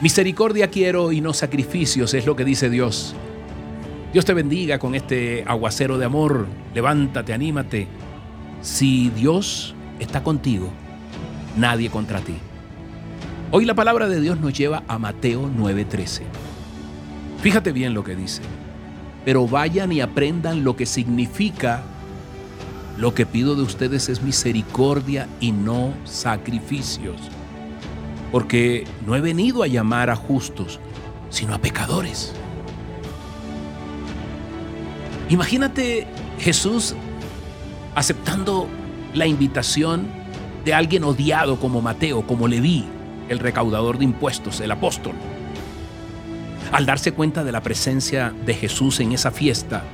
Misericordia quiero y no sacrificios, es lo que dice Dios. Dios te bendiga con este aguacero de amor. Levántate, anímate. Si Dios está contigo, nadie contra ti. Hoy la palabra de Dios nos lleva a Mateo 9:13. Fíjate bien lo que dice. Pero vayan y aprendan lo que significa lo que pido de ustedes es misericordia y no sacrificios porque no he venido a llamar a justos, sino a pecadores. Imagínate Jesús aceptando la invitación de alguien odiado como Mateo, como Leví, el recaudador de impuestos, el apóstol. Al darse cuenta de la presencia de Jesús en esa fiesta,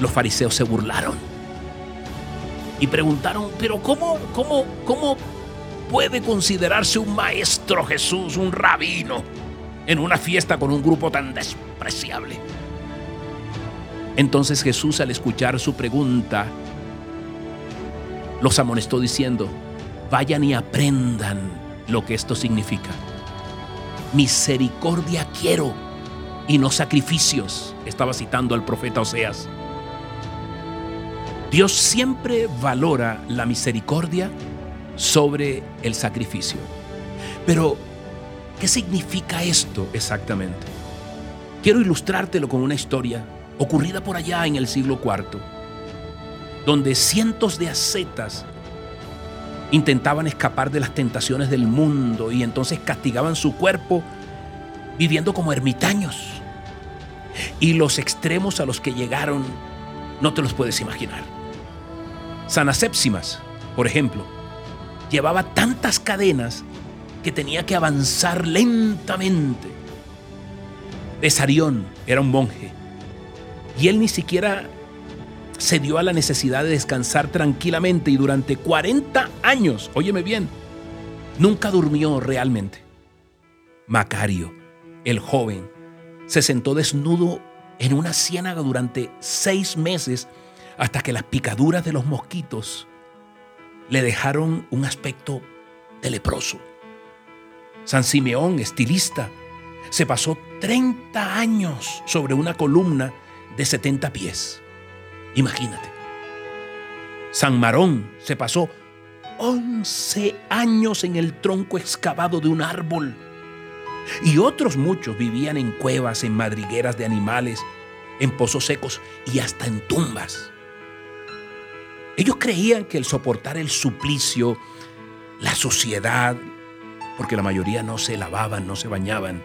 los fariseos se burlaron y preguntaron, pero ¿cómo, cómo, cómo puede considerarse un maestro Jesús, un rabino, en una fiesta con un grupo tan despreciable? Entonces Jesús al escuchar su pregunta, los amonestó diciendo, vayan y aprendan lo que esto significa. Misericordia quiero y no sacrificios, estaba citando al profeta Oseas. Dios siempre valora la misericordia sobre el sacrificio. Pero, ¿qué significa esto exactamente? Quiero ilustrártelo con una historia ocurrida por allá en el siglo IV, donde cientos de ascetas intentaban escapar de las tentaciones del mundo y entonces castigaban su cuerpo viviendo como ermitaños. Y los extremos a los que llegaron no te los puedes imaginar. San Asépsimas, por ejemplo, llevaba tantas cadenas que tenía que avanzar lentamente. Besarión era un monje y él ni siquiera se dio a la necesidad de descansar tranquilamente y durante 40 años, óyeme bien, nunca durmió realmente. Macario, el joven, se sentó desnudo en una ciénaga durante seis meses hasta que las picaduras de los mosquitos le dejaron un aspecto de leproso. San Simeón, estilista, se pasó 30 años sobre una columna de 70 pies. Imagínate. San Marón se pasó 11 años en el tronco excavado de un árbol. Y otros muchos vivían en cuevas, en madrigueras de animales, en pozos secos y hasta en tumbas. Ellos creían que el soportar el suplicio, la suciedad, porque la mayoría no se lavaban, no se bañaban,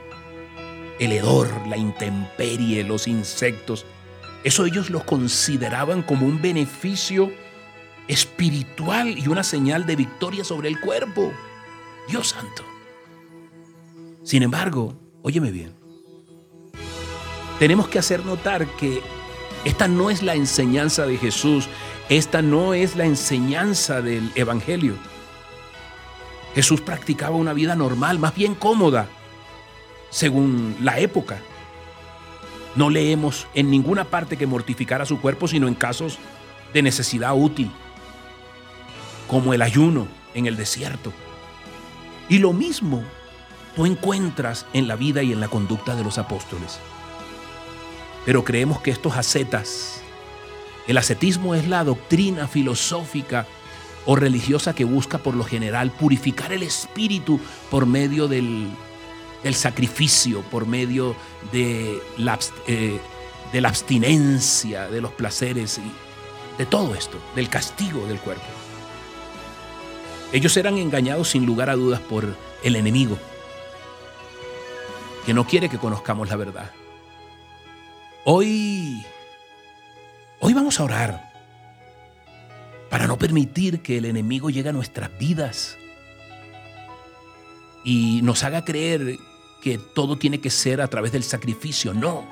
el hedor, la intemperie, los insectos, eso ellos lo consideraban como un beneficio espiritual y una señal de victoria sobre el cuerpo. Dios santo. Sin embargo, óyeme bien, tenemos que hacer notar que esta no es la enseñanza de Jesús esta no es la enseñanza del Evangelio. Jesús practicaba una vida normal, más bien cómoda, según la época. No leemos en ninguna parte que mortificara su cuerpo, sino en casos de necesidad útil, como el ayuno en el desierto. Y lo mismo tú encuentras en la vida y en la conducta de los apóstoles. Pero creemos que estos ascetas el ascetismo es la doctrina filosófica o religiosa que busca por lo general purificar el espíritu por medio del, sacrificio, por medio de la, eh, de la abstinencia, de los placeres y de todo esto, del castigo del cuerpo. Ellos eran engañados sin lugar a dudas por el enemigo, que no quiere que conozcamos la verdad. Hoy Hoy vamos a orar para no permitir que el enemigo llegue a nuestras vidas y nos haga creer que todo tiene que ser a través del sacrificio. No.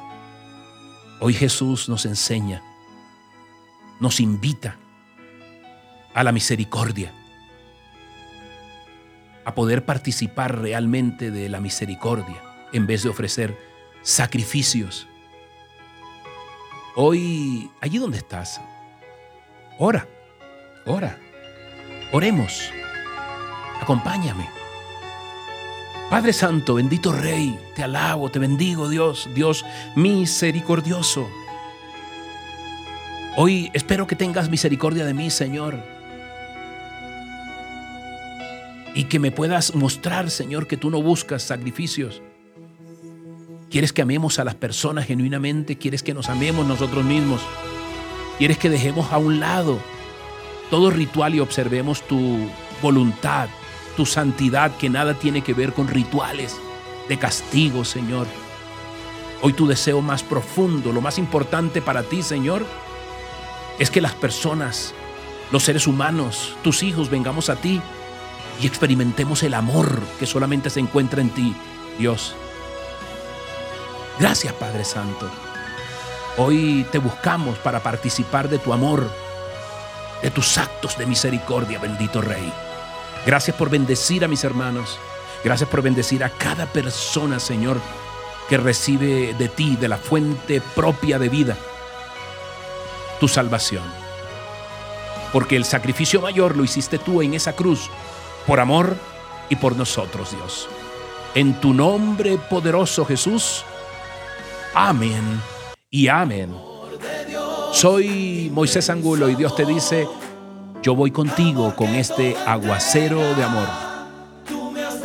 Hoy Jesús nos enseña, nos invita a la misericordia, a poder participar realmente de la misericordia en vez de ofrecer sacrificios Hoy, allí donde estás, ora, ora, oremos, acompáñame. Padre Santo, bendito Rey, te alabo, te bendigo Dios, Dios misericordioso. Hoy espero que tengas misericordia de mí, Señor. Y que me puedas mostrar, Señor, que tú no buscas sacrificios. Quieres que amemos a las personas genuinamente, quieres que nos amemos nosotros mismos. Quieres que dejemos a un lado todo ritual y observemos tu voluntad, tu santidad que nada tiene que ver con rituales de castigo, Señor. Hoy tu deseo más profundo, lo más importante para ti, Señor, es que las personas, los seres humanos, tus hijos, vengamos a ti y experimentemos el amor que solamente se encuentra en ti, Dios. Gracias, Padre Santo. Hoy te buscamos para participar de tu amor, de tus actos de misericordia, bendito Rey. Gracias por bendecir a mis hermanos. Gracias por bendecir a cada persona, Señor, que recibe de ti, de la fuente propia de vida, tu salvación. Porque el sacrificio mayor lo hiciste tú en esa cruz, por amor y por nosotros, Dios. En tu nombre poderoso, Jesús. Amén y amén. Soy Moisés Angulo y Dios te dice, yo voy contigo con este aguacero de amor.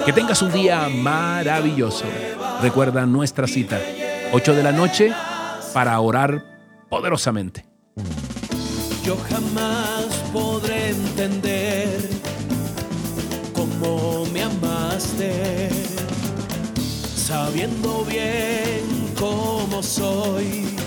Que tengas un día maravilloso. Recuerda nuestra cita, 8 de la noche, para orar poderosamente. Yo jamás podré entender cómo me amaste, sabiendo bien cómo soy